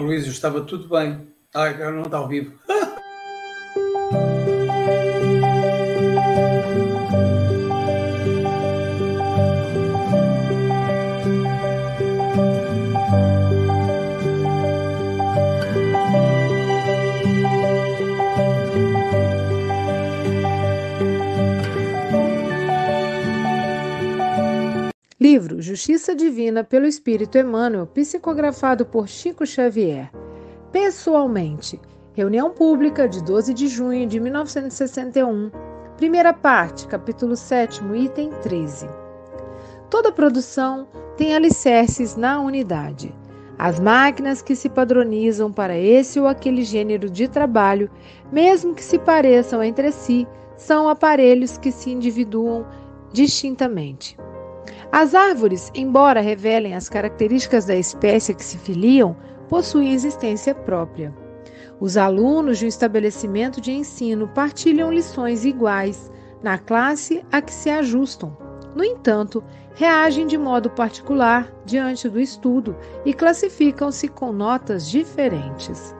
Luísio, estava tudo bem. Ah, agora não está ao vivo. Livro Justiça Divina pelo Espírito Emmanuel, psicografado por Chico Xavier. Pessoalmente. Reunião pública de 12 de junho de 1961. Primeira parte, capítulo 7, item 13. Toda produção tem alicerces na unidade. As máquinas que se padronizam para esse ou aquele gênero de trabalho, mesmo que se pareçam entre si, são aparelhos que se individuam distintamente. As árvores, embora revelem as características da espécie a que se filiam, possuem existência própria. Os alunos de um estabelecimento de ensino partilham lições iguais na classe a que se ajustam. No entanto, reagem de modo particular diante do estudo e classificam-se com notas diferentes.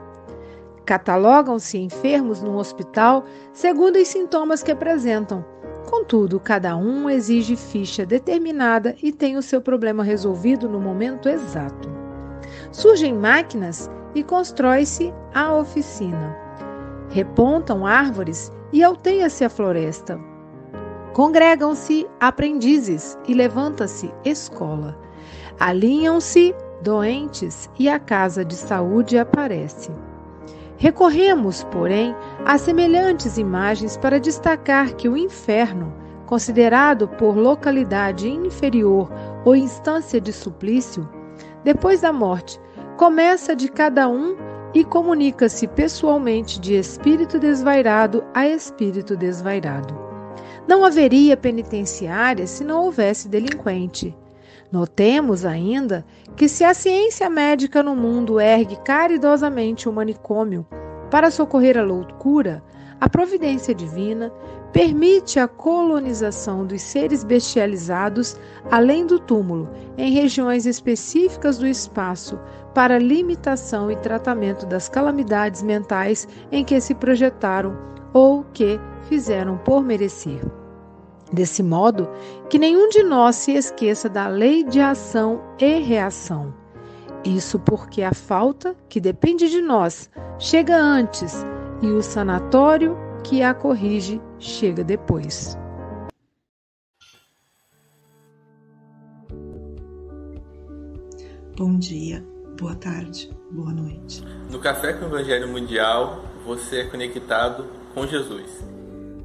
Catalogam-se enfermos num hospital segundo os sintomas que apresentam Contudo, cada um exige ficha determinada e tem o seu problema resolvido no momento exato. Surgem máquinas e constrói-se a oficina. Repontam árvores e alteia-se a floresta. Congregam-se aprendizes e levanta-se escola. Alinham-se doentes e a casa de saúde aparece. Recorremos, porém, a semelhantes imagens para destacar que o inferno, considerado por localidade inferior ou instância de suplício, depois da morte, começa de cada um e comunica-se pessoalmente de espírito desvairado a espírito desvairado. Não haveria penitenciária se não houvesse delinquente. Notemos ainda que, se a ciência médica no mundo ergue caridosamente o manicômio para socorrer a loucura, a providência divina permite a colonização dos seres bestializados além do túmulo, em regiões específicas do espaço, para limitação e tratamento das calamidades mentais em que se projetaram ou que fizeram por merecer. Desse modo, que nenhum de nós se esqueça da lei de ação e reação. Isso porque a falta, que depende de nós, chega antes e o sanatório, que a corrige, chega depois. Bom dia, boa tarde, boa noite. No Café com o Evangelho Mundial, você é conectado com Jesus.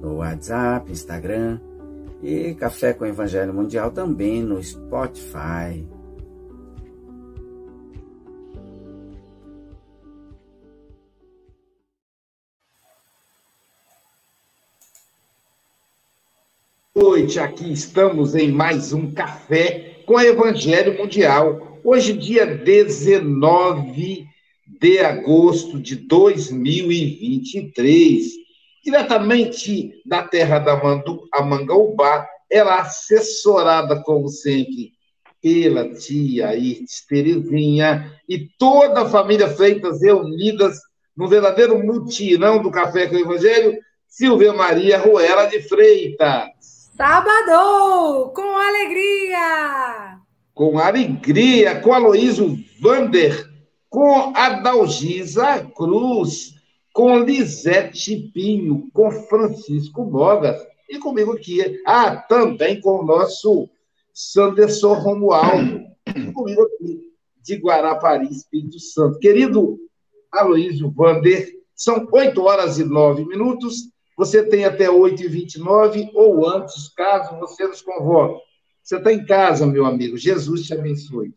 no WhatsApp, Instagram e Café com Evangelho Mundial também no Spotify. Noite, aqui estamos em mais um Café com Evangelho Mundial. Hoje, dia 19 de agosto de 2023 diretamente da terra da Mandu, a Mangaubá, ela assessorada, como sempre, pela tia Ites Terezinha e toda a família Freitas reunidas no verdadeiro mutirão do Café com o Evangelho, Silvia Maria Ruela de Freitas. Sábado, com alegria! Com alegria, com Aloísio Vander, com Adalgisa Cruz, com Lisete Pinho, com Francisco Bogas e comigo aqui. Ah, também com o nosso Sanderson Romualdo, comigo aqui de Guarapari, Espírito Santo. Querido Aloysio Vander, são 8 horas e 9 minutos. Você tem até 8 e 29 ou antes, caso você nos convoque. Você está em casa, meu amigo. Jesus te abençoe.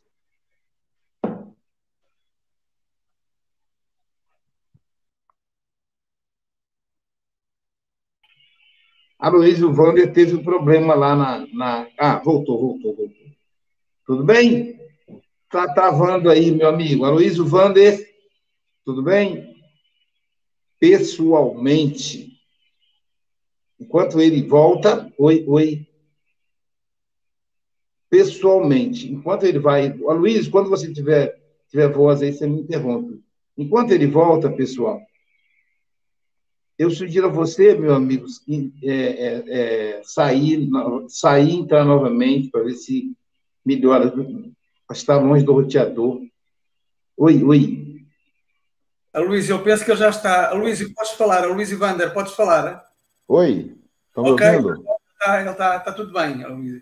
Aloysio Wander teve um problema lá na, na. Ah, voltou, voltou, voltou. Tudo bem? Está travando aí, meu amigo. Aloysio Vander, tudo bem? Pessoalmente, enquanto ele volta, oi, oi. Pessoalmente, enquanto ele vai. Aloysio, quando você tiver, tiver voz aí, você me interrompe. Enquanto ele volta, pessoal, eu sugiro a você, meu amigo, é, é, é, sair, sair, entrar novamente para ver se melhora está longe do roteador. Oi, oi. A Luís, eu penso que ele já está. A Luís, podes falar? A Luís Vander, podes falar? Oi, estão me okay. ouvindo? Está, ele está, está tudo bem, Luís.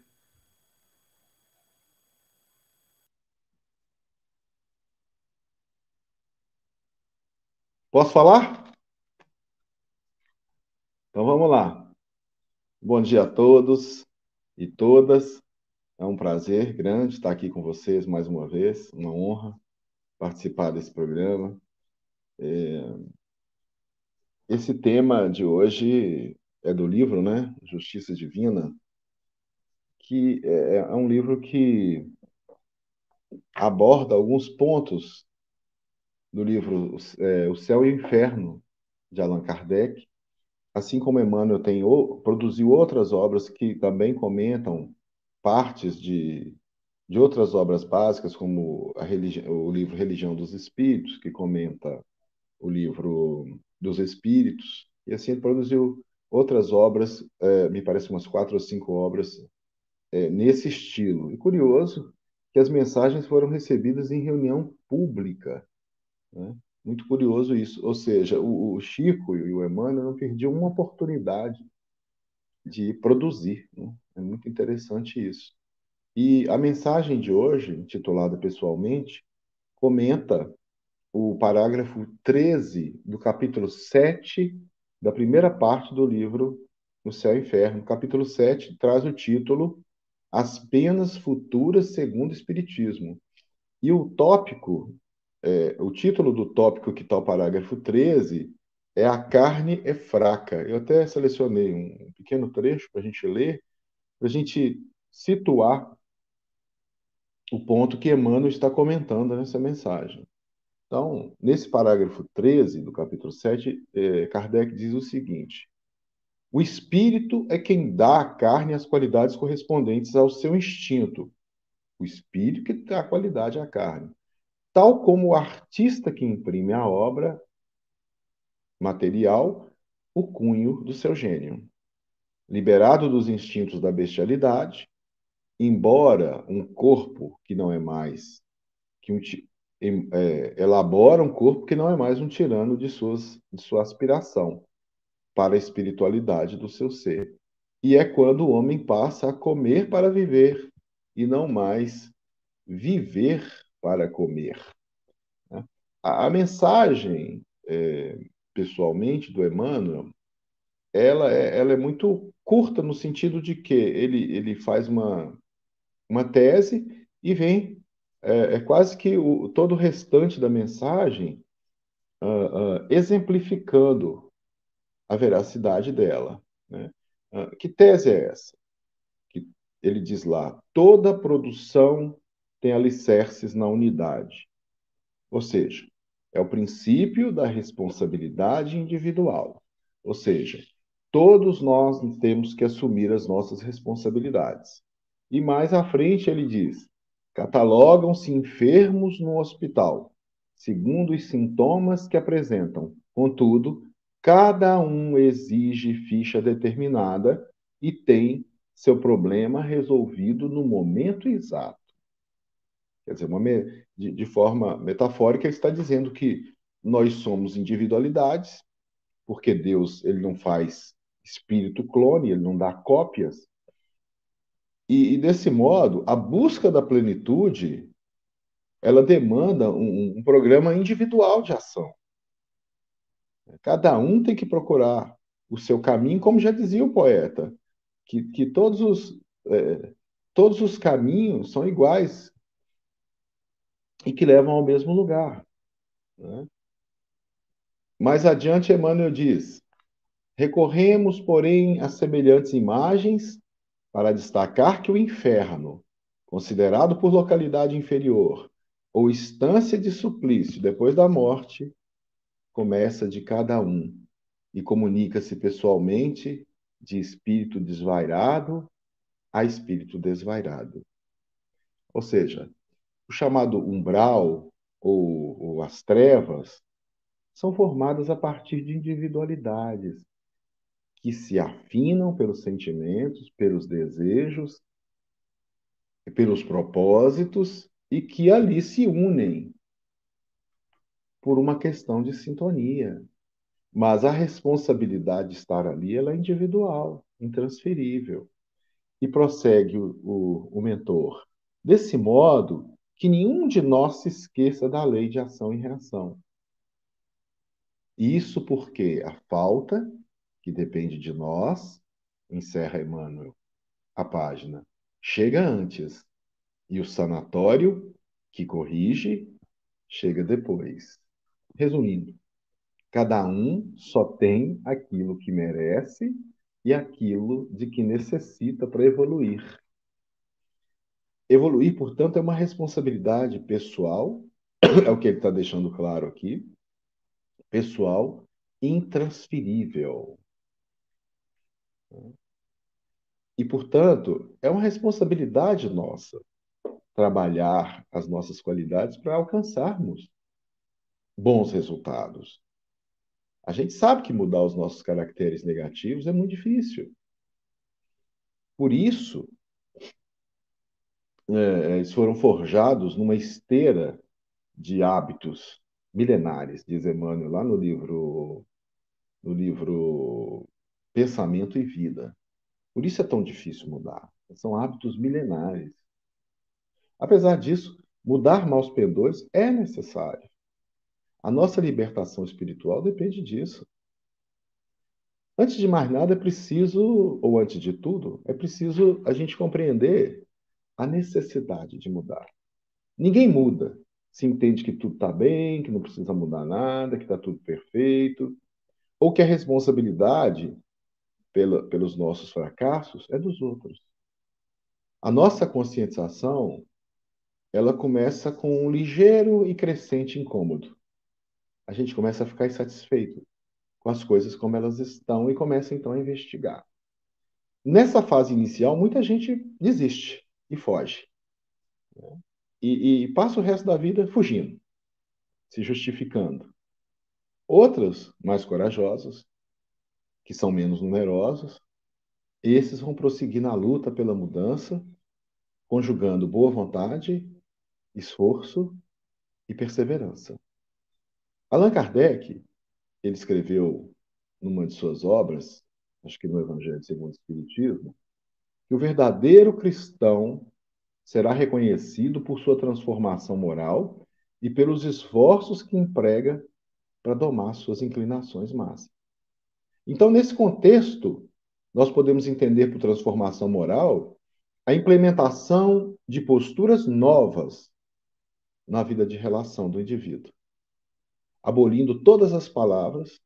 Posso falar? Então vamos lá. Bom dia a todos e todas. É um prazer grande estar aqui com vocês mais uma vez, uma honra participar desse programa. É... Esse tema de hoje é do livro, né? Justiça Divina, que é, é um livro que aborda alguns pontos do livro é, O Céu e o Inferno, de Allan Kardec, assim como Emmanuel tem, produziu outras obras que também comentam partes de, de outras obras básicas, como o livro Religião dos Espíritos, que comenta o livro dos Espíritos, e assim ele produziu outras obras, é, me parece umas quatro ou cinco obras é, nesse estilo. E curioso que as mensagens foram recebidas em reunião pública. Né? Muito curioso isso. Ou seja, o, o Chico e o Emmanuel não perdiam uma oportunidade de produzir. Né? É muito interessante isso. E a mensagem de hoje, intitulada pessoalmente, comenta o parágrafo 13 do capítulo 7 da primeira parte do livro No Céu e Inferno. O capítulo 7 traz o título As Penas Futuras segundo o Espiritismo. E o tópico, é, o título do tópico que está o parágrafo 13 é A Carne é Fraca. Eu até selecionei um pequeno trecho para a gente ler, para a gente situar o ponto que Emmanuel está comentando nessa mensagem. Então, nesse parágrafo 13 do capítulo 7, eh, Kardec diz o seguinte: O espírito é quem dá à carne as qualidades correspondentes ao seu instinto. O espírito que dá a qualidade à carne. Tal como o artista que imprime a obra material, o cunho do seu gênio liberado dos instintos da bestialidade, embora um corpo que não é mais que um é, elabora um corpo que não é mais um tirano de, suas, de sua aspiração para a espiritualidade do seu ser. E é quando o homem passa a comer para viver e não mais viver para comer. Né? A, mensagem, é, pessoalmente, do Emmanuel, ela é, ela é muito curta no sentido de que ele, ele faz uma, uma tese e vem, é, é quase que o, todo o restante da mensagem uh, uh, exemplificando a veracidade dela. Né? Uh, que tese é essa? Que ele diz lá: toda produção tem alicerces na unidade. Ou seja, é o princípio da responsabilidade individual. Ou seja, Todos nós temos que assumir as nossas responsabilidades. E mais à frente ele diz: catalogam-se enfermos no hospital, segundo os sintomas que apresentam. Contudo, cada um exige ficha determinada e tem seu problema resolvido no momento exato. Quer dizer, uma, de, de forma metafórica, ele está dizendo que nós somos individualidades, porque Deus ele não faz espírito clone, ele não dá cópias. E, e desse modo, a busca da plenitude, ela demanda um, um programa individual de ação. Cada um tem que procurar o seu caminho, como já dizia o poeta, que, que todos, os, é, todos os caminhos são iguais e que levam ao mesmo lugar. Né? Mais adiante, Emmanuel diz: Recorremos, porém, a semelhantes imagens para destacar que o inferno, considerado por localidade inferior ou instância de suplício depois da morte, começa de cada um e comunica-se pessoalmente de espírito desvairado a espírito desvairado. Ou seja, o chamado umbral ou, ou as trevas são formadas a partir de individualidades que se afinam pelos sentimentos, pelos desejos, pelos propósitos e que ali se unem por uma questão de sintonia. Mas a responsabilidade de estar ali ela é individual, intransferível. E prossegue o, o, o mentor. Desse modo, que nenhum de nós se esqueça da lei de ação e reação. Isso porque a falta, que depende de nós, encerra Emmanuel a página, chega antes, e o sanatório, que corrige, chega depois. Resumindo, cada um só tem aquilo que merece e aquilo de que necessita para evoluir. Evoluir, portanto, é uma responsabilidade pessoal, é o que ele está deixando claro aqui, pessoal, intransferível. E, portanto, é uma responsabilidade nossa trabalhar as nossas qualidades para alcançarmos bons resultados. A gente sabe que mudar os nossos caracteres negativos é muito difícil. Por isso, é, eles foram forjados numa esteira de hábitos milenares, diz Emmanuel lá no livro no livro Pensamento e Vida. Por isso é tão difícil mudar. São hábitos milenares. Apesar disso, mudar maus pendores é necessário. A nossa libertação espiritual depende disso. Antes de mais nada, é preciso, ou antes de tudo, é preciso a gente compreender a necessidade de mudar. Ninguém muda se entende que tudo está bem, que não precisa mudar nada, que está tudo perfeito, ou que a responsabilidade pela, pelos nossos fracassos é dos outros. A nossa conscientização ela começa com um ligeiro e crescente incômodo. A gente começa a ficar insatisfeito com as coisas como elas estão e começa então a investigar. Nessa fase inicial, muita gente desiste e foge. E, e passa o resto da vida fugindo, se justificando. Outras, mais corajosas, que são menos numerosos, esses vão prosseguir na luta pela mudança, conjugando boa vontade esforço e perseverança. Allan Kardec, ele escreveu numa de suas obras, acho que no Evangelho segundo o Espiritismo, que o verdadeiro cristão será reconhecido por sua transformação moral e pelos esforços que emprega para domar suas inclinações más. Então, nesse contexto, nós podemos entender por transformação moral a implementação de posturas novas na vida de relação do indivíduo, abolindo todas as palavras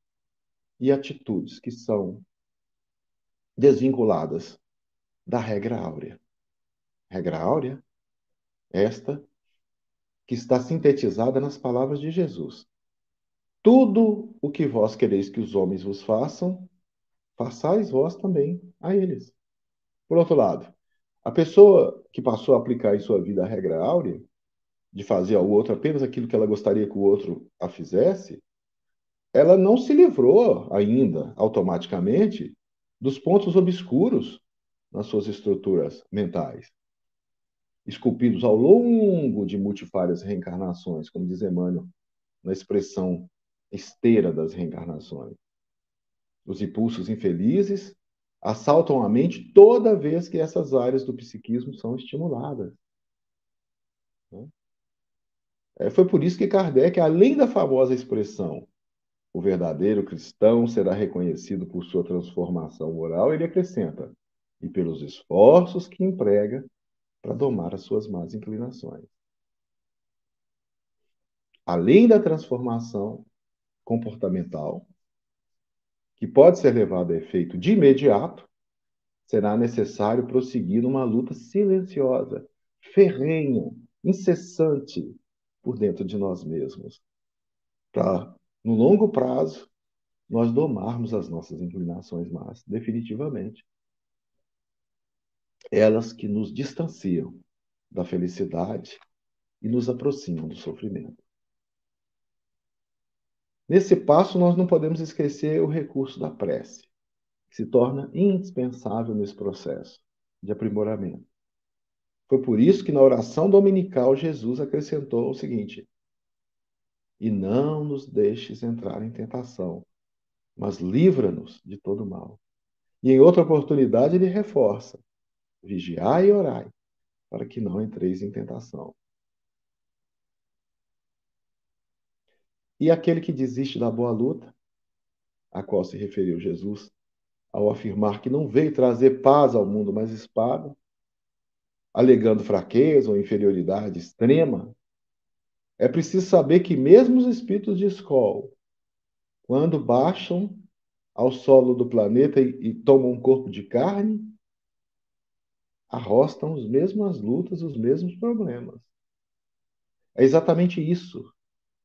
e atitudes que são desvinculadas da regra áurea. Regra áurea, esta que está sintetizada nas palavras de Jesus. Tudo o que vós quereis que os homens vos façam, façais vós também a eles. Por outro lado, a pessoa que passou a aplicar em sua vida a regra áurea, de fazer ao outro apenas aquilo que ela gostaria que o outro a fizesse, ela não se livrou ainda automaticamente dos pontos obscuros nas suas estruturas mentais, esculpidos ao longo de multifárias reencarnações, como diz Emmanuel, na expressão esteira das reencarnações. Os impulsos infelizes assaltam a mente toda vez que essas áreas do psiquismo são estimuladas. É, foi por isso que Kardec, além da famosa expressão o verdadeiro cristão será reconhecido por sua transformação moral, ele acrescenta, e pelos esforços que emprega para domar as suas más inclinações. Além da transformação comportamental, que pode ser levado a efeito de imediato, será necessário prosseguir numa luta silenciosa, ferrenha, incessante por dentro de nós mesmos, para, no longo prazo, nós domarmos as nossas inclinações más, definitivamente. Elas que nos distanciam da felicidade e nos aproximam do sofrimento. Nesse passo, nós não podemos esquecer o recurso da prece, que se torna indispensável nesse processo de aprimoramento. Foi por isso que na oração dominical Jesus acrescentou o seguinte: E não nos deixes entrar em tentação, mas livra-nos de todo mal. E em outra oportunidade ele reforça: Vigiai e orai, para que não entreis em tentação. E aquele que desiste da boa luta, a qual se referiu Jesus, ao afirmar que não veio trazer paz ao mundo, mas espada, alegando fraqueza ou inferioridade extrema, é preciso saber que mesmo os espíritos de escola, quando baixam ao solo do planeta e, e tomam um corpo de carne, arrostam as mesmas lutas, os mesmos problemas. É exatamente isso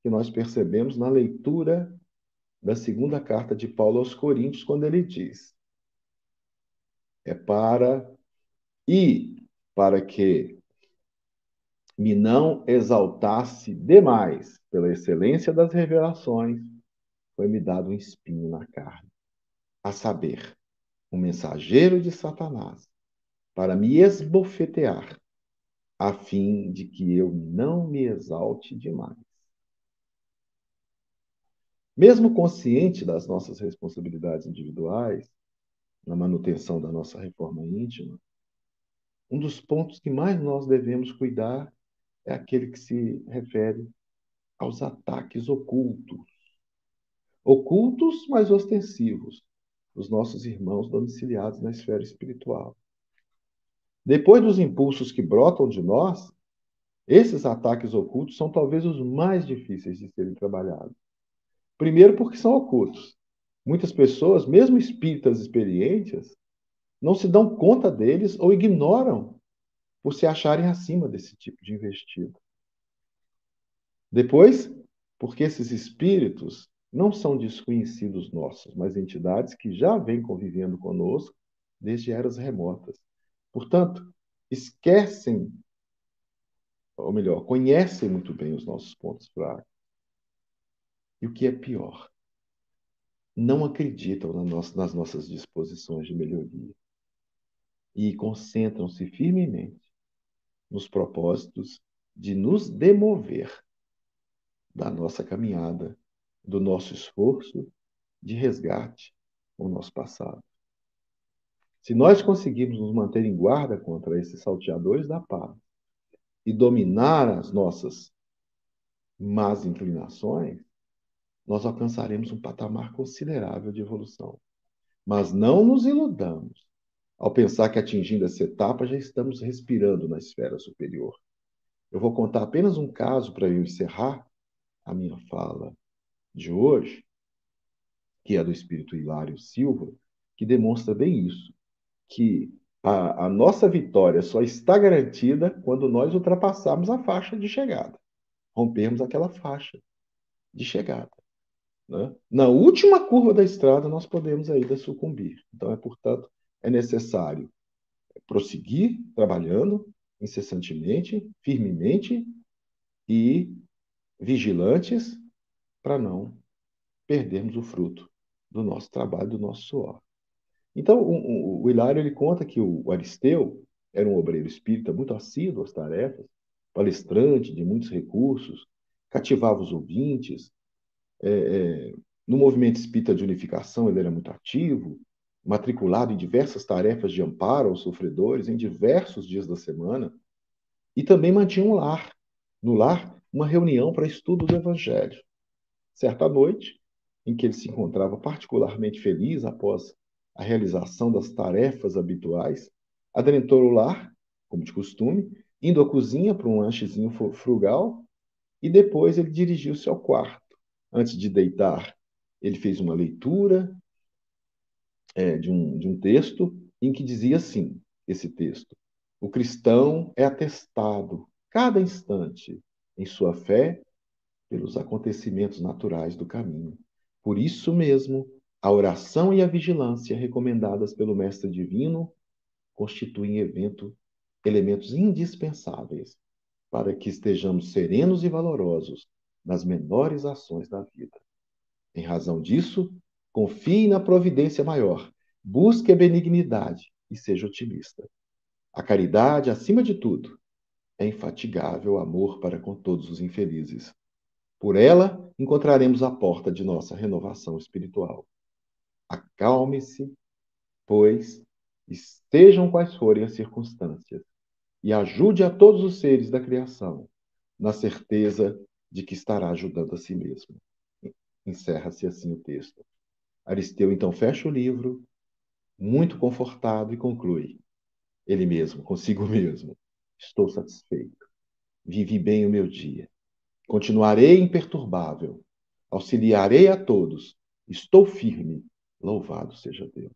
que nós percebemos na leitura da segunda carta de Paulo aos Coríntios, quando ele diz: é para e para que me não exaltasse demais pela excelência das revelações, foi-me dado um espinho na carne, a saber, um mensageiro de Satanás, para me esbofetear, a fim de que eu não me exalte demais. Mesmo consciente das nossas responsabilidades individuais, na manutenção da nossa reforma íntima, um dos pontos que mais nós devemos cuidar é aquele que se refere aos ataques ocultos. Ocultos, mas ostensivos, dos nossos irmãos domiciliados na esfera espiritual. Depois dos impulsos que brotam de nós, esses ataques ocultos são talvez os mais difíceis de serem trabalhados. Primeiro, porque são ocultos. Muitas pessoas, mesmo espíritas experientes, não se dão conta deles ou ignoram por se acharem acima desse tipo de investido. Depois, porque esses espíritos não são desconhecidos nossos, mas entidades que já vêm convivendo conosco desde eras remotas. Portanto, esquecem, ou melhor, conhecem muito bem os nossos pontos fracos. E o que é pior, não acreditam nas nossas disposições de melhoria e concentram-se firmemente nos propósitos de nos demover da nossa caminhada, do nosso esforço de resgate ao nosso passado. Se nós conseguirmos nos manter em guarda contra esses salteadores da paz e dominar as nossas más inclinações, nós alcançaremos um patamar considerável de evolução. Mas não nos iludamos ao pensar que atingindo essa etapa já estamos respirando na esfera superior. Eu vou contar apenas um caso para eu encerrar a minha fala de hoje, que é do espírito Hilário Silva, que demonstra bem isso, que a, a nossa vitória só está garantida quando nós ultrapassarmos a faixa de chegada, rompermos aquela faixa de chegada. Né? Na última curva da estrada, nós podemos ainda sucumbir. Então, é, portanto, é necessário prosseguir trabalhando incessantemente, firmemente e vigilantes para não perdermos o fruto do nosso trabalho, do nosso suor. Então, o, o, Hilário ele conta que o Aristeu era um obreiro espírita muito assíduo às tarefas, palestrante de muitos recursos, cativava os ouvintes, é, é, no movimento espírita de unificação, ele era muito ativo, matriculado em diversas tarefas de amparo aos sofredores em diversos dias da semana, e também mantinha um lar. No lar, uma reunião para estudo do Evangelho. Certa noite, em que ele se encontrava particularmente feliz após a realização das tarefas habituais, adentrou o lar, como de costume, indo à cozinha para um lanchezinho frugal, e depois ele dirigiu-se ao quarto Antes de deitar, ele fez uma leitura é, de, um, de um texto em que dizia assim: esse texto. O cristão é atestado, cada instante, em sua fé pelos acontecimentos naturais do caminho. Por isso mesmo, a oração e a vigilância recomendadas pelo Mestre Divino constituem evento, elementos indispensáveis para que estejamos serenos e valorosos nas menores ações da vida. Em razão disso, confie na providência maior, busque a benignidade e seja otimista. A caridade, acima de tudo, é infatigável amor para com todos os infelizes. Por ela, encontraremos a porta de nossa renovação espiritual. Acalme-se, pois, estejam quais forem as circunstâncias, e ajude a todos os seres da criação, na certeza de que estará ajudando a si mesmo. Encerra-se assim o texto. Aristeu então fecha o livro, muito confortado, e conclui: ele mesmo, consigo mesmo. Estou satisfeito. Vivi bem o meu dia. Continuarei imperturbável. Auxiliarei a todos. Estou firme. Louvado seja Deus.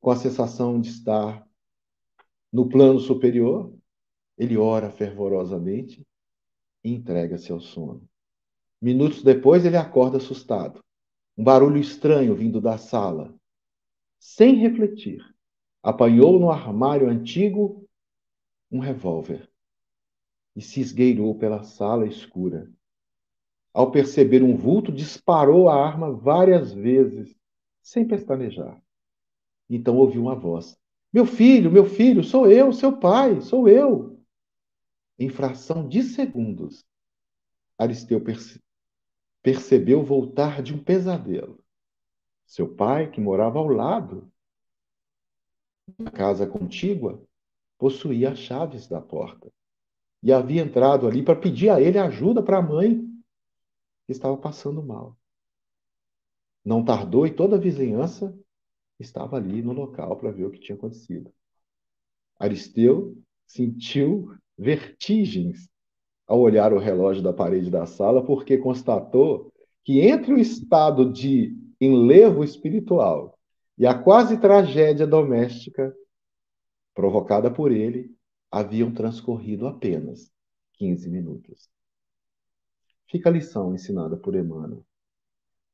Com a sensação de estar no plano superior, ele ora fervorosamente e entrega-se ao sono. Minutos depois, ele acorda assustado. Um barulho estranho vindo da sala. Sem refletir, apanhou no armário antigo um revólver e se esgueirou pela sala escura. Ao perceber um vulto, disparou a arma várias vezes, sem pestanejar. Então ouviu uma voz: Meu filho, meu filho, sou eu, seu pai, sou eu. Em fração de segundos, Aristeu perce percebeu voltar de um pesadelo. Seu pai, que morava ao lado, na casa contígua, possuía as chaves da porta e havia entrado ali para pedir a ele ajuda para a mãe que estava passando mal. Não tardou e toda a vizinhança estava ali no local para ver o que tinha acontecido. Aristeu sentiu vertigens ao olhar o relógio da parede da sala, porque constatou que entre o estado de enlevo espiritual e a quase tragédia doméstica provocada por ele haviam transcorrido apenas 15 minutos. Fica a lição ensinada por Emmanuel.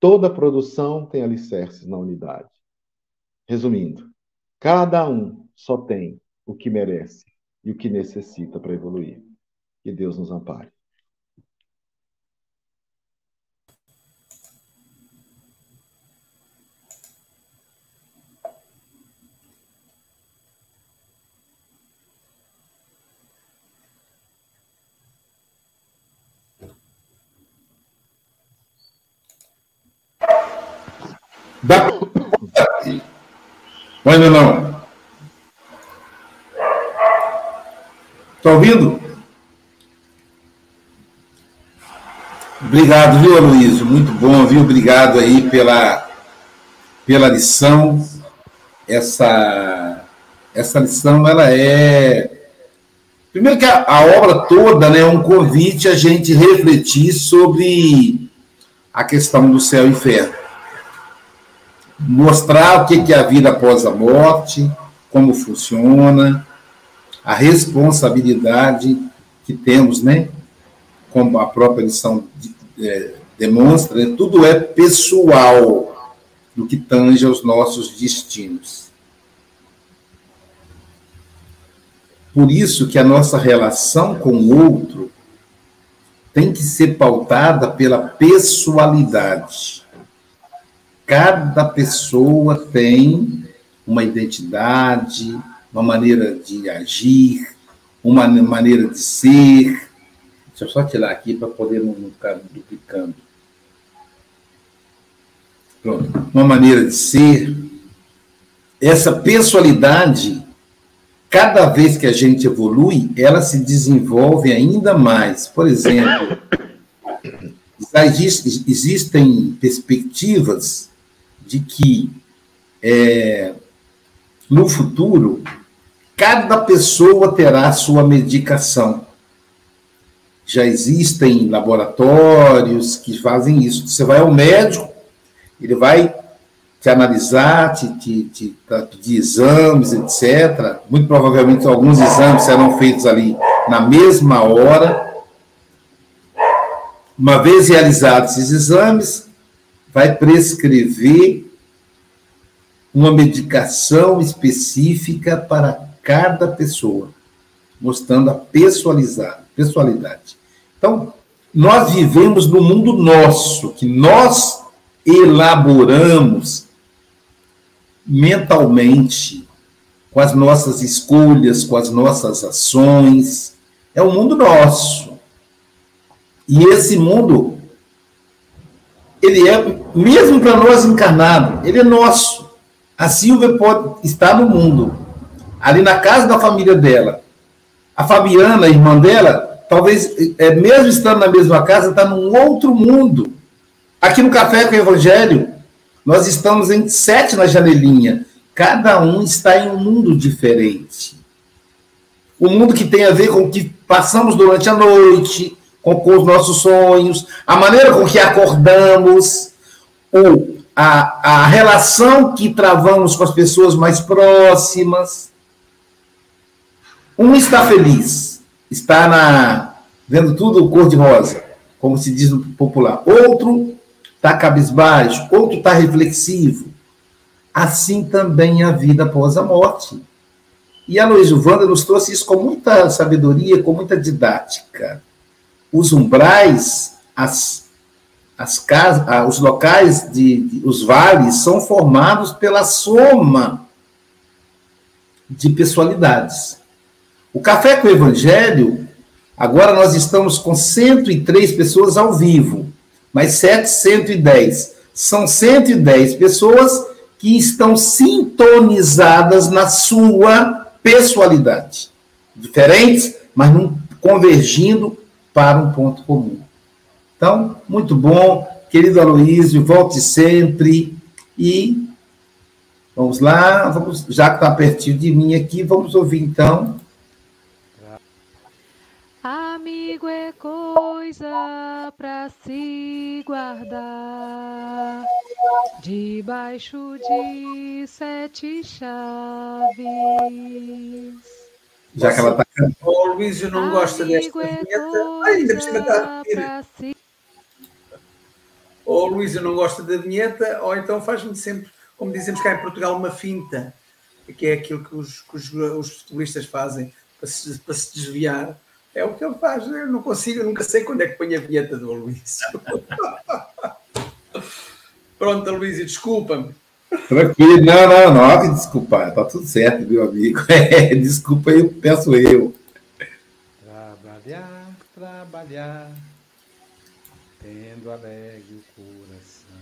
Toda produção tem alicerces na unidade. Resumindo, cada um só tem o que merece e o que necessita para evoluir. Que Deus nos ampare. Da... Ou ainda não? Está ouvindo? Obrigado, viu, Aloysio? Muito bom, viu? Obrigado aí pela, pela lição. Essa, essa lição, ela é... Primeiro que a, a obra toda né, é um convite a gente refletir sobre a questão do céu e inferno mostrar o que é a vida após a morte, como funciona, a responsabilidade que temos, né? Como a própria lição é, demonstra, né? tudo é pessoal no que tange aos nossos destinos. Por isso que a nossa relação com o outro tem que ser pautada pela pessoalidade Cada pessoa tem uma identidade, uma maneira de agir, uma maneira de ser. Deixa eu só tirar aqui para poder não ficar duplicando. Pronto. Uma maneira de ser. Essa personalidade, cada vez que a gente evolui, ela se desenvolve ainda mais. Por exemplo, existem perspectivas de que é, no futuro cada pessoa terá sua medicação. Já existem laboratórios que fazem isso. Você vai ao médico, ele vai te analisar, te, te, te, pedir exames, etc. Muito provavelmente alguns exames serão feitos ali na mesma hora. Uma vez realizados esses exames, vai prescrever uma medicação específica para cada pessoa, mostrando a pessoalidade. Então, nós vivemos no mundo nosso, que nós elaboramos mentalmente, com as nossas escolhas, com as nossas ações. É o mundo nosso. E esse mundo, ele é, mesmo para nós encarnados, ele é nosso. A Silvia pode estar no mundo, ali na casa da família dela. A Fabiana, a irmã dela, talvez, é, mesmo estando na mesma casa, está num outro mundo. Aqui no Café com o Evangelho, nós estamos em sete na janelinha. Cada um está em um mundo diferente. O mundo que tem a ver com o que passamos durante a noite, com, com os nossos sonhos, a maneira com que acordamos, ou a, a relação que travamos com as pessoas mais próximas. Um está feliz, está na vendo tudo cor de rosa, como se diz no popular. Outro está cabisbaixo, outro está reflexivo. Assim também a vida após a morte. E a Luiz Wanda nos trouxe isso com muita sabedoria, com muita didática. Os umbrais, as, as ah, os locais, de, de, os vales, são formados pela soma de pessoalidades. O Café com o Evangelho, agora nós estamos com 103 pessoas ao vivo mas 710. São 110 pessoas que estão sintonizadas na sua pessoalidade. Diferentes, mas não convergindo para um ponto comum. Então, muito bom. Querido Aloísio, volte sempre. E vamos lá, vamos, já que está pertinho de mim aqui, vamos ouvir então Amigo é coisa para se guardar debaixo de sete chaves. Já que ela está cantando. O Luísio não gosta desta é vinheta. Ai, ainda precisa estar a Ou o Luísio não gosta da vinheta, ou então faz-me sempre, como dizemos cá em Portugal, uma finta, que é aquilo que os, que os, os futebolistas fazem para se, para se desviar é o que ele faz. Eu não consigo, eu nunca sei quando é que põe a vinheta do Aloysio. Pronto, Aloysio, desculpa-me. Tranquilo, não, não, não há que desculpar, tá tudo certo, meu amigo. É, desculpa eu, peço eu. Trabalhar, trabalhar, tendo alegre o coração,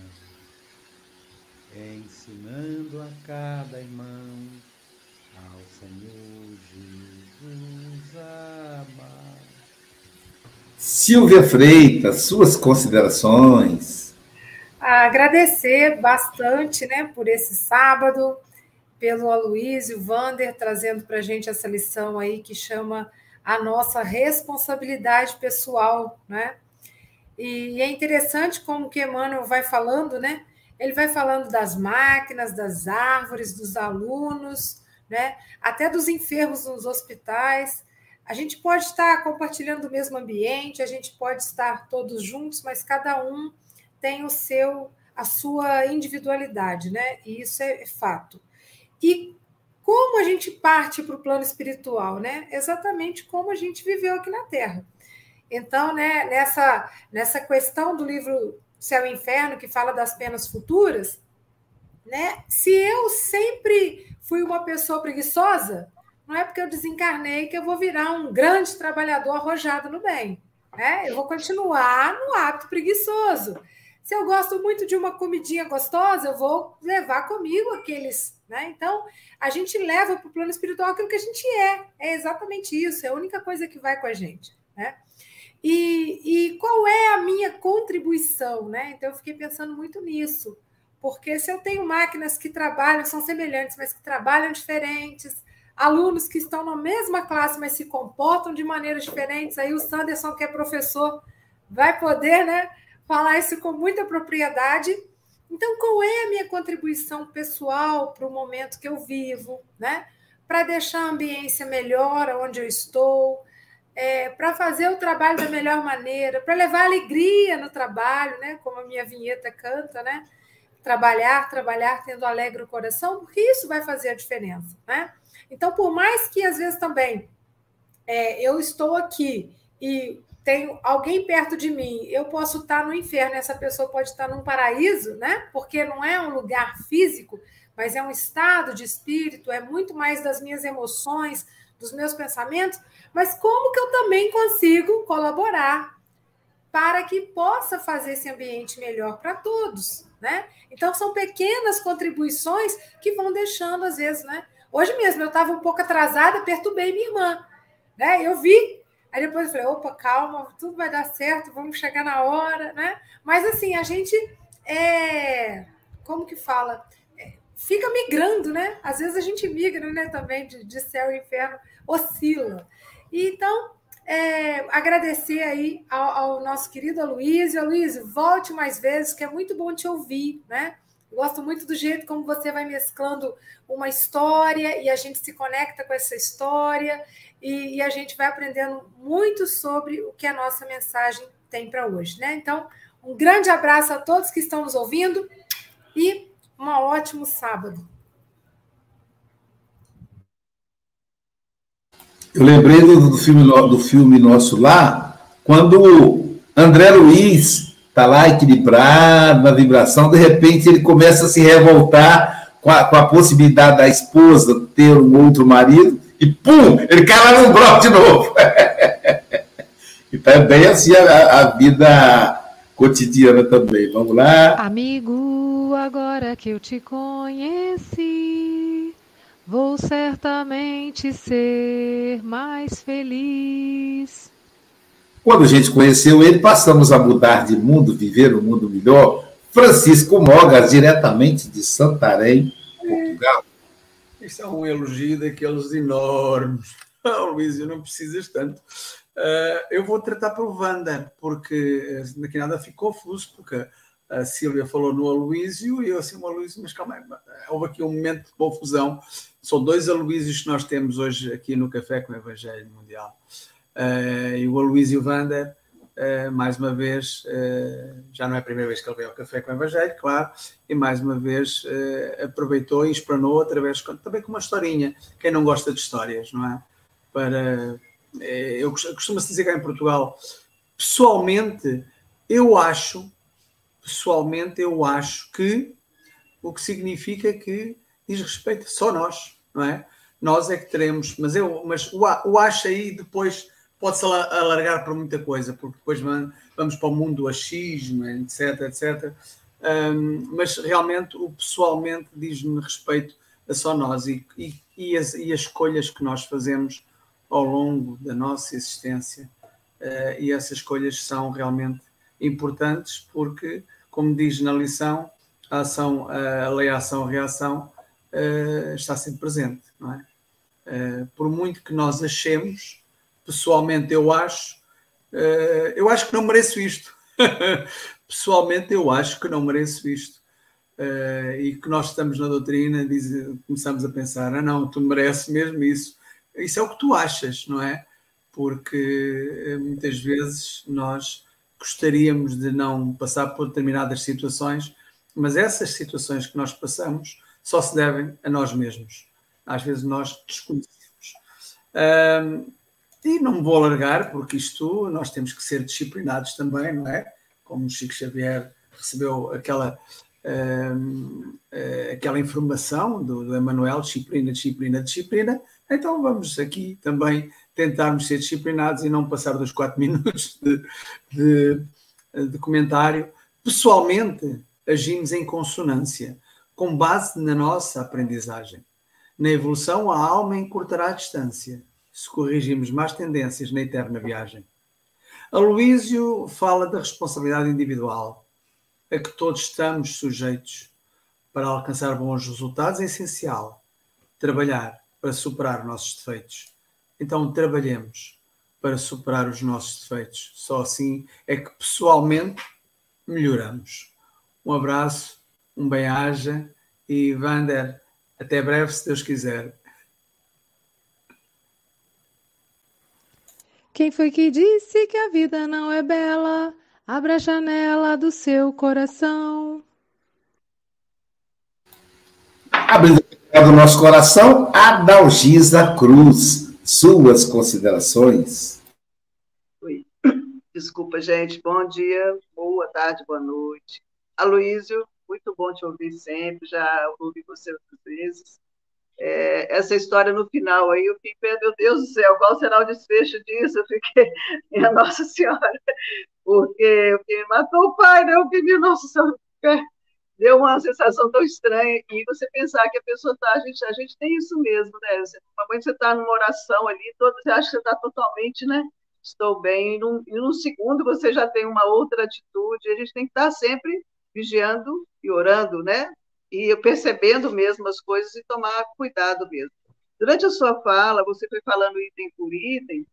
ensinando a cada irmão ao Senhor Jesus amar. Silvia Freitas, suas considerações. Agradecer bastante né, por esse sábado, pelo Aloysio Vander trazendo para a gente essa lição aí que chama a nossa responsabilidade pessoal, né? E é interessante como que Emmanuel vai falando, né? Ele vai falando das máquinas, das árvores, dos alunos, né? Até dos enfermos nos hospitais. A gente pode estar compartilhando o mesmo ambiente, a gente pode estar todos juntos, mas cada um tem o seu a sua individualidade, né? E isso é, é fato. E como a gente parte para o plano espiritual, né? Exatamente como a gente viveu aqui na Terra. Então, né, nessa, nessa questão do livro Céu e Inferno, que fala das penas futuras, né? Se eu sempre fui uma pessoa preguiçosa, não é porque eu desencarnei que eu vou virar um grande trabalhador arrojado no bem. Né? Eu vou continuar no hábito preguiçoso. Se eu gosto muito de uma comidinha gostosa, eu vou levar comigo aqueles. Né? Então, a gente leva para o plano espiritual aquilo que a gente é. É exatamente isso, é a única coisa que vai com a gente. Né? E, e qual é a minha contribuição? Né? Então, eu fiquei pensando muito nisso. Porque se eu tenho máquinas que trabalham, são semelhantes, mas que trabalham diferentes, alunos que estão na mesma classe, mas se comportam de maneiras diferentes. Aí o Sanderson, que é professor, vai poder né, falar isso com muita propriedade. Então, qual é a minha contribuição pessoal para o momento que eu vivo, né? Para deixar a ambiência melhor onde eu estou, é, para fazer o trabalho da melhor maneira, para levar alegria no trabalho, né? Como a minha vinheta canta, né? Trabalhar, trabalhar tendo alegre o coração, porque isso vai fazer a diferença, né? Então, por mais que às vezes também é, eu estou aqui e tenho alguém perto de mim, eu posso estar no inferno, essa pessoa pode estar num paraíso, né? Porque não é um lugar físico, mas é um estado de espírito, é muito mais das minhas emoções, dos meus pensamentos, mas como que eu também consigo colaborar para que possa fazer esse ambiente melhor para todos, né? Então são pequenas contribuições que vão deixando às vezes, né? Hoje mesmo eu estava um pouco atrasada, perturbei minha irmã, né? Eu vi Aí depois eu falei, opa, calma, tudo vai dar certo, vamos chegar na hora, né? Mas assim, a gente é. Como que fala? É, fica migrando, né? Às vezes a gente migra, né, também, de, de céu e inferno, oscila. E, então, é, agradecer aí ao, ao, nosso querido Aloysio. Aloysio, volte mais vezes, que é muito bom te ouvir, né? Gosto muito do jeito como você vai mesclando uma história e a gente se conecta com essa história e, e a gente vai aprendendo muito sobre o que a nossa mensagem tem para hoje, né? Então, um grande abraço a todos que estão nos ouvindo e um ótimo sábado. Eu lembrei do, do, filme, do filme nosso lá, quando André Luiz está lá equilibrado na vibração, de repente ele começa a se revoltar com a, com a possibilidade da esposa ter um outro marido, e pum, ele cai lá no bloco de novo. então é bem assim a, a vida cotidiana também. Vamos lá. Amigo, agora que eu te conheci, vou certamente ser mais feliz. Quando a gente conheceu ele, passamos a mudar de mundo, viver um mundo melhor. Francisco Mogas, diretamente de Santarém, Portugal. Isso é um elogio daqueles enormes. Oh, Luís, não precisas tanto. Uh, eu vou tratar pelo Wanda, porque daqui nada ficou confuso, porque a Sílvia falou no Aloísio e eu assim, o Aloísio, mas calma aí, houve aqui um momento de confusão. São dois Aloísios que nós temos hoje aqui no Café com o Evangelho Mundial. Uh, e o Aloísio Wander Uh, mais uma vez, uh, já não é a primeira vez que ele veio ao Café com o Evangelho, claro, e mais uma vez uh, aproveitou e explanou através, também com uma historinha, quem não gosta de histórias, não é? Para, eu costumo-se dizer cá em Portugal, pessoalmente, eu acho, pessoalmente, eu acho que o que significa que diz respeito só nós, não é? Nós é que teremos, mas eu, mas o, o acho aí depois pode-se alargar para muita coisa, porque depois vamos para o mundo do achismo, etc, etc. Um, mas realmente, o pessoalmente diz-me respeito a só nós e, e, e, as, e, as, escolhas que nós fazemos ao longo da nossa existência. Uh, e essas escolhas são realmente importantes porque, como diz na lição, a ação, a lei ação-reação uh, está sempre presente, não é? Uh, por muito que nós achemos pessoalmente eu acho, uh, eu acho que não mereço isto. pessoalmente eu acho que não mereço isto. Uh, e que nós estamos na doutrina, diz, começamos a pensar, ah não, tu mereces mesmo isso. Isso é o que tu achas, não é? Porque eh, muitas vezes nós gostaríamos de não passar por determinadas situações, mas essas situações que nós passamos só se devem a nós mesmos. Às vezes nós desconhecemos. Uh, e não vou alargar, porque isto nós temos que ser disciplinados também, não é? Como o Chico Xavier recebeu aquela, uh, aquela informação do, do Emanuel, disciplina, disciplina, disciplina, então vamos aqui também tentarmos ser disciplinados e não passar dos quatro minutos de, de, de comentário. Pessoalmente, agimos em consonância, com base na nossa aprendizagem. Na evolução, a alma encurtará a distância se corrigimos más tendências na eterna viagem. Aloísio fala da responsabilidade individual, a que todos estamos sujeitos. Para alcançar bons resultados é essencial trabalhar para superar nossos defeitos. Então, trabalhemos para superar os nossos defeitos. Só assim é que pessoalmente melhoramos. Um abraço um bem-aja e Vander, até breve, se Deus quiser. Quem foi que disse que a vida não é bela? Abra a janela do seu coração. Abrindo do nosso coração, Adalgisa Cruz. Suas considerações. Oi. Desculpa, gente. Bom dia, boa tarde, boa noite. Aloísio, muito bom te ouvir sempre. Já ouvi você outras vezes é, essa história no final aí, eu fiquei, meu Deus do céu, qual será o desfecho disso? Eu fiquei, minha Nossa Senhora, porque o que matou o pai, né? O que minha Nossa Senhora deu uma sensação tão estranha e você pensar que a pessoa está, a gente, a gente tem isso mesmo, né? Você, você está numa oração ali, todo, você acha que está totalmente, né? Estou bem, e num, e num segundo você já tem uma outra atitude, a gente tem que estar sempre vigiando e orando, né? E percebendo mesmo as coisas e tomar cuidado mesmo. Durante a sua fala, você foi falando item por item,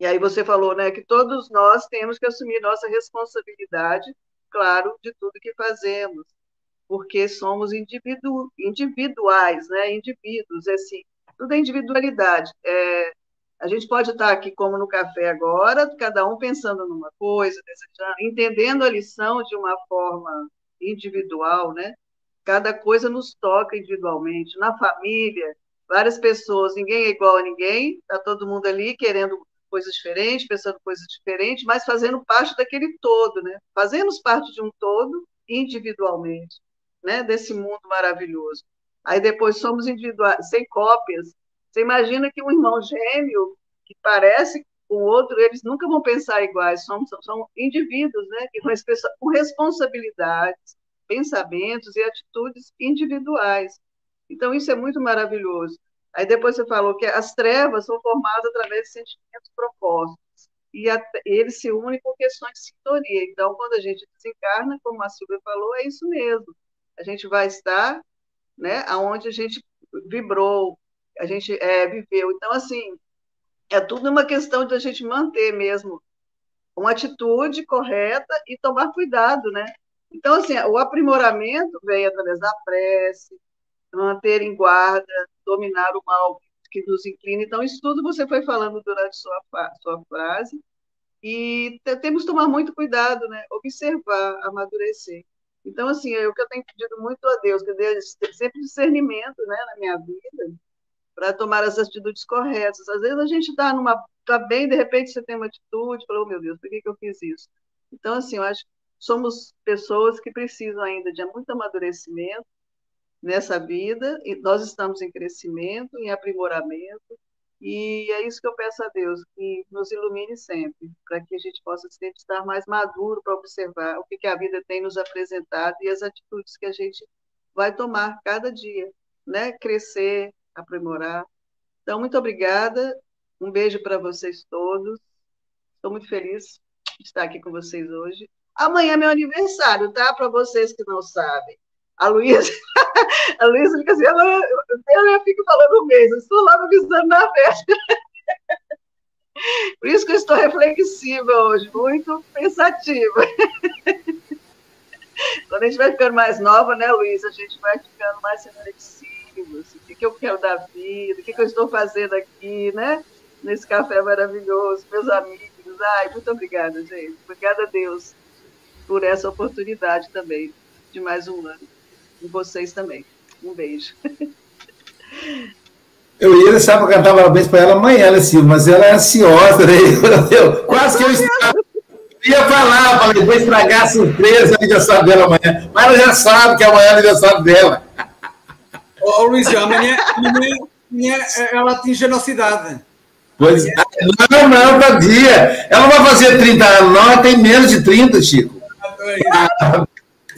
e aí você falou né, que todos nós temos que assumir nossa responsabilidade, claro, de tudo que fazemos, porque somos individu individuais, né, indivíduos, é assim, tudo é individualidade. É, a gente pode estar aqui como no café agora, cada um pensando numa coisa, entendendo a lição de uma forma individual, né? Cada coisa nos toca individualmente, na família, várias pessoas, ninguém é igual a ninguém, está todo mundo ali querendo coisas diferentes, pensando coisas diferentes, mas fazendo parte daquele todo, né? Fazemos parte de um todo individualmente, né? Desse mundo maravilhoso. Aí depois somos individuais, sem cópias. Você imagina que um irmão gêmeo que parece com o outro, eles nunca vão pensar iguais, são, são, são indivíduos, né? Com responsabilidades, pensamentos e atitudes individuais. Então, isso é muito maravilhoso. Aí depois você falou que as trevas são formadas através de sentimentos propostos. E eles se unem por questões de sintonia. Então, quando a gente desencarna, como a Silvia falou, é isso mesmo. A gente vai estar né, aonde a gente vibrou, a gente é, viveu. Então, assim, é tudo uma questão de a gente manter mesmo uma atitude correta e tomar cuidado, né? Então, assim, o aprimoramento vem através da prece, manter em guarda, dominar o mal que nos inclina. Então, isso tudo você foi falando durante sua, sua frase. E temos que tomar muito cuidado, né? Observar, amadurecer. Então, assim, é o que eu tenho pedido muito a Deus, que Deus sempre discernimento né, na minha vida, para tomar as atitudes corretas. Às vezes a gente está numa. Está bem, de repente você tem uma atitude, falou, oh, meu Deus, por que, que eu fiz isso? Então, assim, eu acho que somos pessoas que precisam ainda de muito amadurecimento nessa vida, e nós estamos em crescimento, em aprimoramento, e é isso que eu peço a Deus, que nos ilumine sempre, para que a gente possa sempre estar mais maduro para observar o que, que a vida tem nos apresentado e as atitudes que a gente vai tomar cada dia, né? Crescer, aprimorar. Então, muito obrigada, um beijo para vocês todos. Estou muito feliz de estar aqui com vocês hoje. Amanhã é meu aniversário, tá? Para vocês que não sabem. A Luísa, a Luísa fica assim, ela, eu fico falando o mês, eu estou lá me avisando na festa. Por isso que eu estou reflexiva hoje, muito pensativa. Quando a gente vai ficando mais nova, né, Luísa? A gente vai ficando mais reflexiva. Assim, o que, que eu quero da vida, o que, que eu estou fazendo aqui, né? Nesse café maravilhoso, meus amigos. Ai, muito obrigada, gente. Obrigada a Deus por essa oportunidade também de mais um ano. E vocês também. Um beijo. Eu ia deixar para cantar parabéns para ela amanhã, né, Silvia? Mas ela é ansiosa, né? Eu, quase que eu estava. ia falar, falei, vou estragar a surpresa do aniversário dela amanhã. Mas ela já sabe que amanhã é aniversário dela. Ô, ô Luiz, amanhã, amanhã, amanhã ela atinge a nossa idade. Pois, não, não, tadinha. Ela não vai fazer 30 anos, não, ela tem menos de 30, Chico.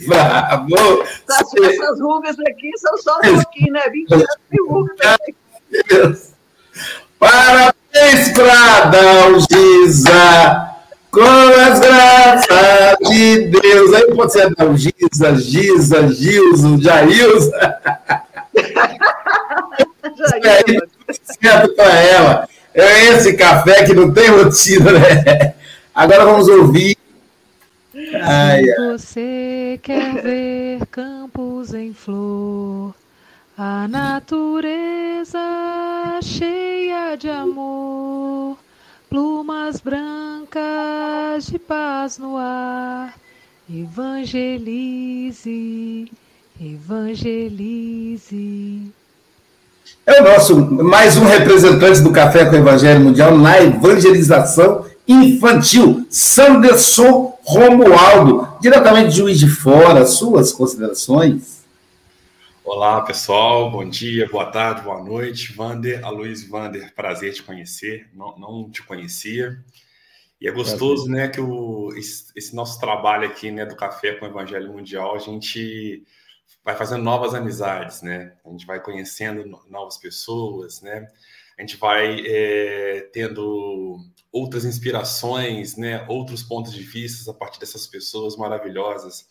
Bravo! Essas rugas aqui são só um pouquinho, né? 20 anos de rugas. Parabéns para Dalgisa, com as graças de Deus. Aí pode ser Dalgisa, Giza, Gilson, Jailza. Jailza. certo para ela. É esse café que não tem rotina, né? Agora vamos ouvir Ai, Se você quer ver campos em flor, a natureza cheia de amor, plumas brancas de paz no ar, evangelize, evangelize. É o nosso, mais um representante do Café com o Evangelho Mundial na evangelização infantil, Sanderson Romualdo, diretamente de Juiz de Fora, suas considerações? Olá, pessoal, bom dia, boa tarde, boa noite. Vander, Aloysio Vander, prazer te conhecer, não, não te conhecia. E é gostoso, né, que o, esse, esse, nosso trabalho aqui, né, do Café com o Evangelho Mundial, a gente vai fazendo novas amizades, né? A gente vai conhecendo novas pessoas, né? A gente vai é, tendo outras inspirações, né? Outros pontos de vista a partir dessas pessoas maravilhosas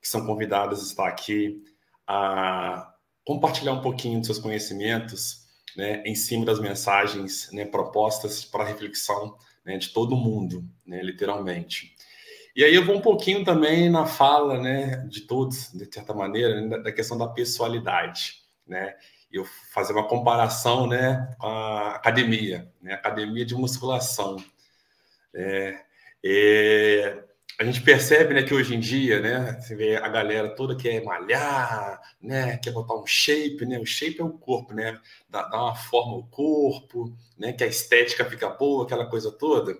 que são convidadas a estar aqui a compartilhar um pouquinho dos seus conhecimentos, né? Em cima das mensagens, né? Propostas para reflexão né? de todo mundo, né? Literalmente. E aí eu vou um pouquinho também na fala, né, de todos, de certa maneira, né, da questão da pessoalidade, né? Eu fazer uma comparação, né, com a academia, né, academia de musculação. É, é, a gente percebe, né, que hoje em dia, né, você vê a galera toda quer malhar, né, quer botar um shape, né, o shape é o corpo, né, dá, dá uma forma ao corpo, né, que a estética fica boa, aquela coisa toda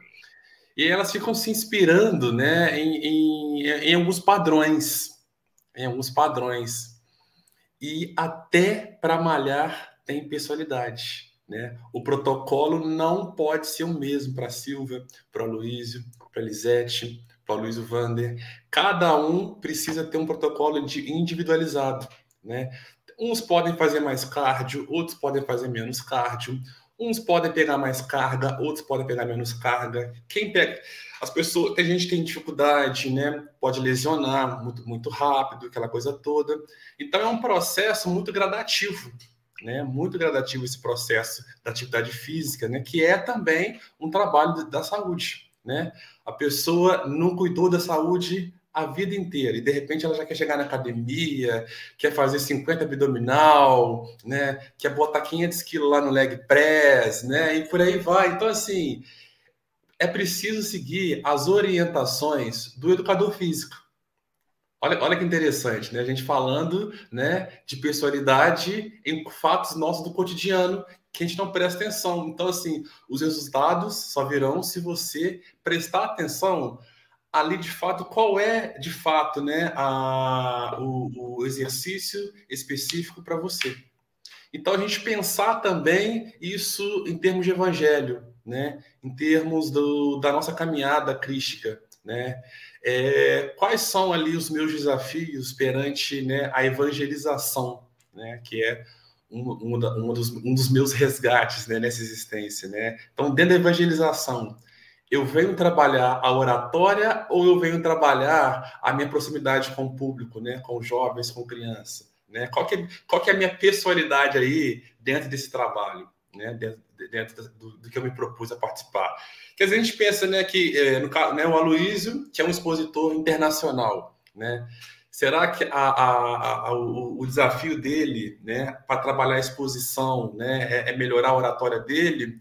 e elas ficam se inspirando né, em, em, em, alguns padrões, em alguns padrões. E até para malhar tem personalidade. Né? O protocolo não pode ser o mesmo para Silvia, para Luísio, para Lisete, para Luísio Vander. Cada um precisa ter um protocolo individualizado. Né? Uns podem fazer mais cardio, outros podem fazer menos cardio, Uns podem pegar mais carga, outros podem pegar menos carga. Quem pega. As pessoas. Tem gente que tem dificuldade, né? Pode lesionar muito, muito rápido, aquela coisa toda. Então é um processo muito gradativo. Né, muito gradativo esse processo da atividade física, né, que é também um trabalho da saúde. Né? A pessoa não cuidou da saúde a vida inteira e de repente ela já quer chegar na academia, quer fazer 50 abdominal, né? Quer botar 500 quilos lá no leg press, né? E por aí vai. Então assim, é preciso seguir as orientações do educador físico. Olha, olha que interessante, né? A gente falando, né, de personalidade em fatos nossos do cotidiano que a gente não presta atenção. Então assim, os resultados só virão se você prestar atenção ali de fato qual é de fato né, a, o, o exercício específico para você. Então a gente pensar também isso em termos de evangelho, né, em termos do, da nossa caminhada crística, né, é, quais são ali os meus desafios perante né, a evangelização, né, que é um, um, um, dos, um dos meus resgates né, nessa existência, né? Então dentro da evangelização eu venho trabalhar a oratória ou eu venho trabalhar a minha proximidade com o público, né? com jovens, com criança? Né? Qual, que é, qual que é a minha personalidade aí dentro desse trabalho, né? dentro, dentro do, do, que eu me propus a participar? Dizer, a gente pensa né, que é, no, né, o Aloísio, que é um expositor internacional, né? Será que a, a, a, o, o, desafio dele né, para trabalhar a exposição né, é, é melhorar a oratória dele?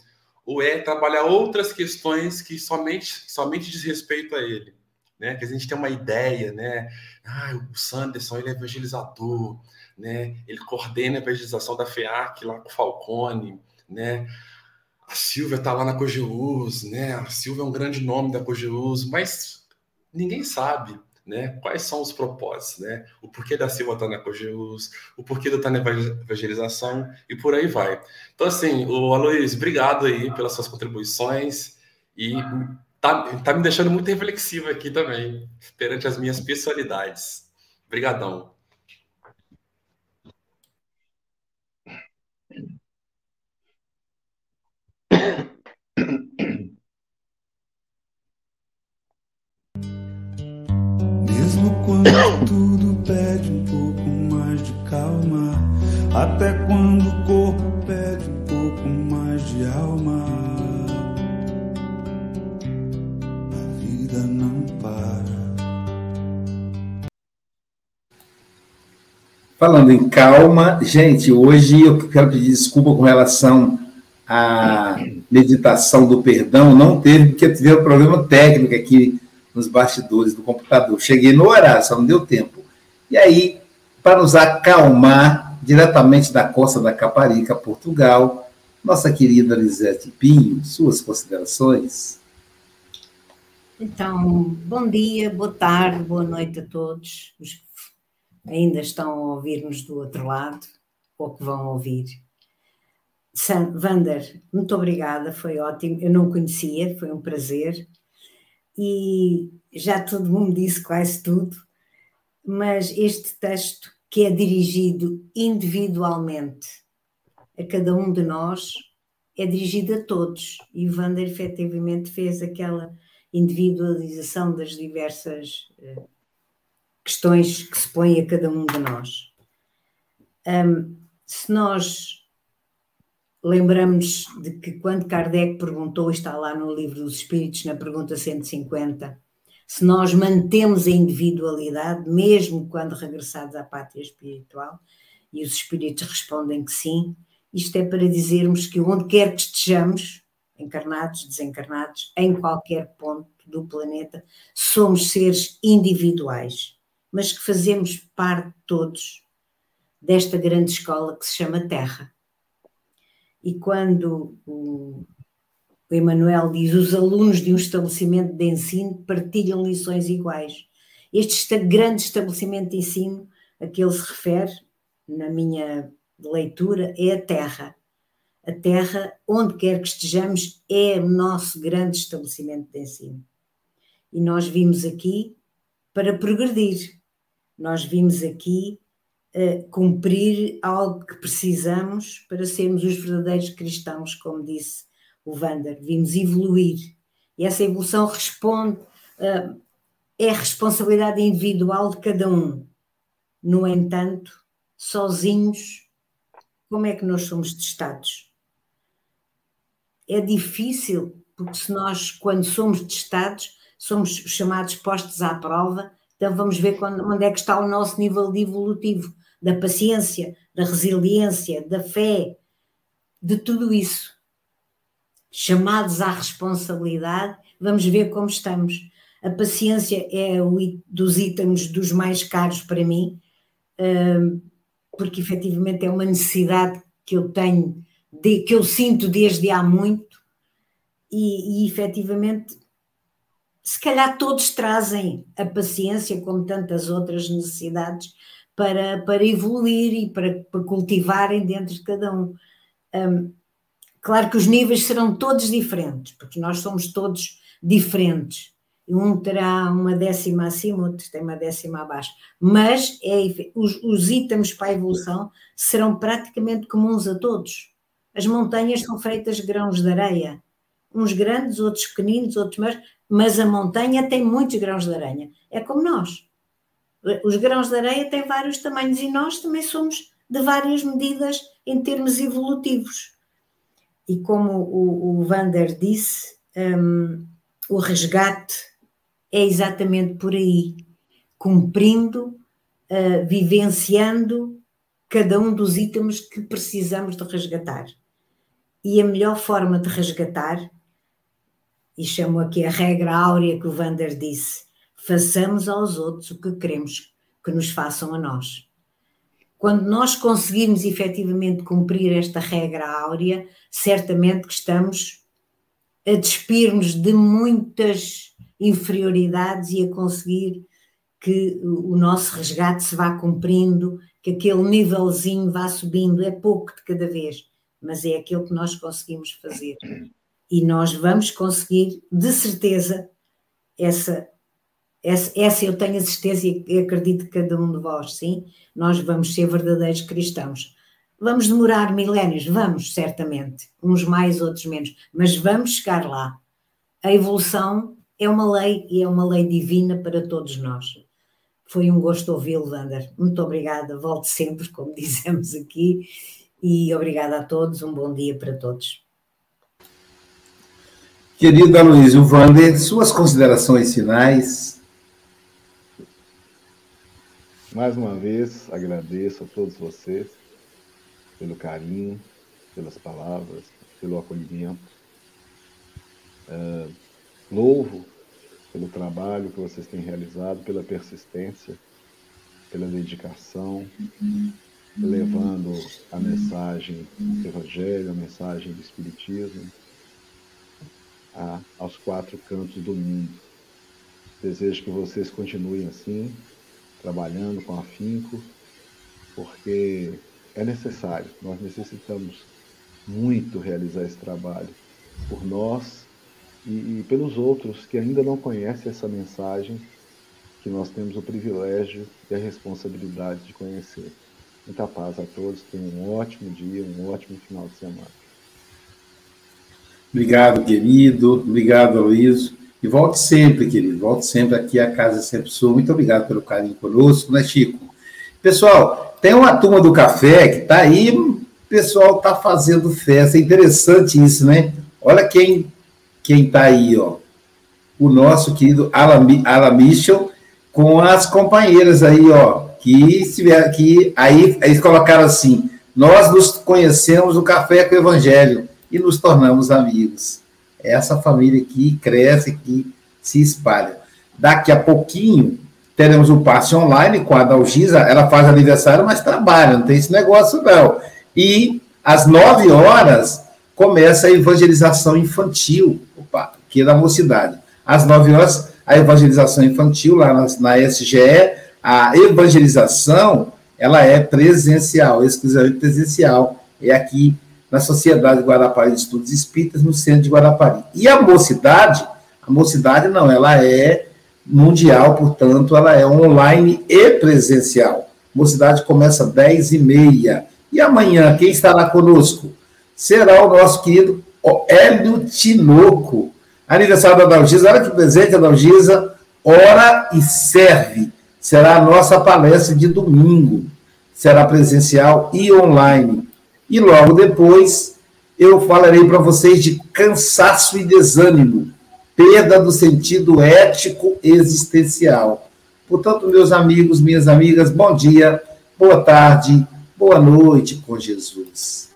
Ou é trabalhar outras questões que somente, somente diz respeito a ele. Né? Que a gente tem uma ideia, né? Ah, o Sanderson ele é evangelizador, né? Ele coordena a evangelização da FEAC lá com o Falcone, né? A Silvia está lá na Cogeus, né? A Silvia é um grande nome da Cogeus, mas ninguém sabe, né? Quais são os propósitos, né? O porquê da Silva estar tá na Cogeus, o porquê do tá na evangelização e por aí vai. Então, assim, o Aloysio, obrigado aí pelas suas contribuições e tá, tá me deixando muito reflexivo aqui também, perante as minhas personalidades. Obrigadão. tudo pede um pouco mais de calma. Até quando o corpo pede um pouco mais de alma. A vida não para. Falando em calma, gente, hoje eu quero pedir desculpa com relação à meditação do perdão não teve, porque teve um problema técnico aqui nos bastidores do computador. Cheguei no horário, só não deu tempo. E aí, para nos acalmar, diretamente da costa da Caparica, Portugal, nossa querida Lisete Pinho, suas considerações? Então, bom dia, boa tarde, boa noite a todos, os que ainda estão a ouvir-nos do outro lado, ou que vão ouvir. Vander, muito obrigada, foi ótimo. Eu não conhecia, foi um prazer. E já todo mundo disse quase tudo, mas este texto que é dirigido individualmente a cada um de nós é dirigido a todos. E o Wander efetivamente fez aquela individualização das diversas uh, questões que se põem a cada um de nós. Um, se nós lembramos de que quando Kardec perguntou, está lá no livro dos Espíritos, na pergunta 150, se nós mantemos a individualidade, mesmo quando regressados à pátria espiritual, e os Espíritos respondem que sim, isto é para dizermos que onde quer que estejamos, encarnados, desencarnados, em qualquer ponto do planeta, somos seres individuais, mas que fazemos parte todos desta grande escola que se chama Terra. E quando o, o Emanuel diz os alunos de um estabelecimento de ensino partilham lições iguais. Este grande estabelecimento de ensino a que ele se refere, na minha leitura, é a Terra. A Terra, onde quer que estejamos, é o nosso grande estabelecimento de ensino. E nós vimos aqui para progredir. Nós vimos aqui cumprir algo que precisamos para sermos os verdadeiros cristãos, como disse o Vander. Vimos evoluir. E essa evolução responde, uh, é responsabilidade individual de cada um. No entanto, sozinhos, como é que nós somos testados? É difícil, porque se nós, quando somos testados, somos chamados postos à prova, então vamos ver quando, onde é que está o nosso nível de evolutivo da paciência, da resiliência, da fé, de tudo isso. Chamados à responsabilidade, vamos ver como estamos. A paciência é o dos itens dos mais caros para mim, hum, porque efetivamente é uma necessidade que eu tenho, que eu sinto desde há muito, e, e efetivamente, se calhar todos trazem a paciência, como tantas outras necessidades, para, para evoluir e para, para cultivarem dentro de cada um. um. Claro que os níveis serão todos diferentes, porque nós somos todos diferentes. Um terá uma décima acima, outro tem uma décima abaixo. Mas é, os, os itens para a evolução serão praticamente comuns a todos. As montanhas são feitas de grãos de areia, uns grandes, outros pequeninos, outros mais, mas a montanha tem muitos grãos de areia. É como nós. Os grãos de areia têm vários tamanhos e nós também somos de várias medidas em termos evolutivos. E como o, o Vander disse, um, o resgate é exatamente por aí, cumprindo, uh, vivenciando cada um dos itens que precisamos de resgatar. E a melhor forma de resgatar, e chamo aqui a regra áurea que o Vander disse, façamos aos outros o que queremos que nos façam a nós. Quando nós conseguirmos efetivamente cumprir esta regra áurea, certamente que estamos a despir-nos de muitas inferioridades e a conseguir que o nosso resgate se vá cumprindo, que aquele nívelzinho vá subindo, é pouco de cada vez, mas é aquilo que nós conseguimos fazer. E nós vamos conseguir, de certeza, essa essa, essa eu tenho a certeza e acredito que cada um de vós, sim, nós vamos ser verdadeiros cristãos. Vamos demorar milénios? Vamos, certamente. Uns mais, outros menos. Mas vamos chegar lá. A evolução é uma lei e é uma lei divina para todos nós. Foi um gosto ouvi-lo, Wander. Muito obrigada. Volte sempre, como dizemos aqui. E obrigada a todos. Um bom dia para todos. Querida Luísa Wander, suas considerações finais Mais uma vez, agradeço a todos vocês pelo carinho, pelas palavras, pelo acolhimento. É, louvo pelo trabalho que vocês têm realizado, pela persistência, pela dedicação, levando a mensagem do Evangelho, a mensagem do Espiritismo a, aos quatro cantos do mundo. Desejo que vocês continuem assim, trabalhando com afinco, porque é necessário, nós necessitamos muito realizar esse trabalho por nós e, e pelos outros que ainda não conhecem essa mensagem que nós temos o privilégio e a responsabilidade de conhecer. Muita paz a todos, tenham um ótimo dia, um ótimo final de semana. Obrigado, querido. Obrigado, Aloysio. E volte sempre, querido. Volte sempre aqui à Casa Sempre Sua. Muito obrigado pelo carinho conosco, né, Chico? Pessoal, tem uma turma do café que está aí, o pessoal está fazendo festa. É interessante isso, né? Olha quem quem está aí, ó. O nosso querido Alan, Alan Mitchell com as companheiras aí, ó. Que, que aí eles colocaram assim: nós nos conhecemos no Café com o Evangelho e nos tornamos amigos. Essa família aqui cresce, que se espalha. Daqui a pouquinho teremos o um passe online com a Dalgisa, ela faz aniversário, mas trabalha, não tem esse negócio não. E às nove horas começa a evangelização infantil, opa, que é da mocidade. Às nove horas, a evangelização infantil lá na, na SGE, a evangelização, ela é presencial, exclusivamente presencial. É aqui na Sociedade Guarapari de Estudos Espíritas, no centro de Guarapari. E a mocidade, a mocidade não, ela é mundial, portanto, ela é online e presencial. Mocidade começa às 10 e amanhã, quem estará conosco? Será o nosso querido Hélio Tinoco. Aniversário da Dalgisa, olha que presente, a Dalgisa, ora e serve. Será a nossa palestra de domingo. Será presencial e online. E logo depois eu falarei para vocês de cansaço e desânimo, perda do sentido ético existencial. Portanto, meus amigos, minhas amigas, bom dia, boa tarde, boa noite com Jesus.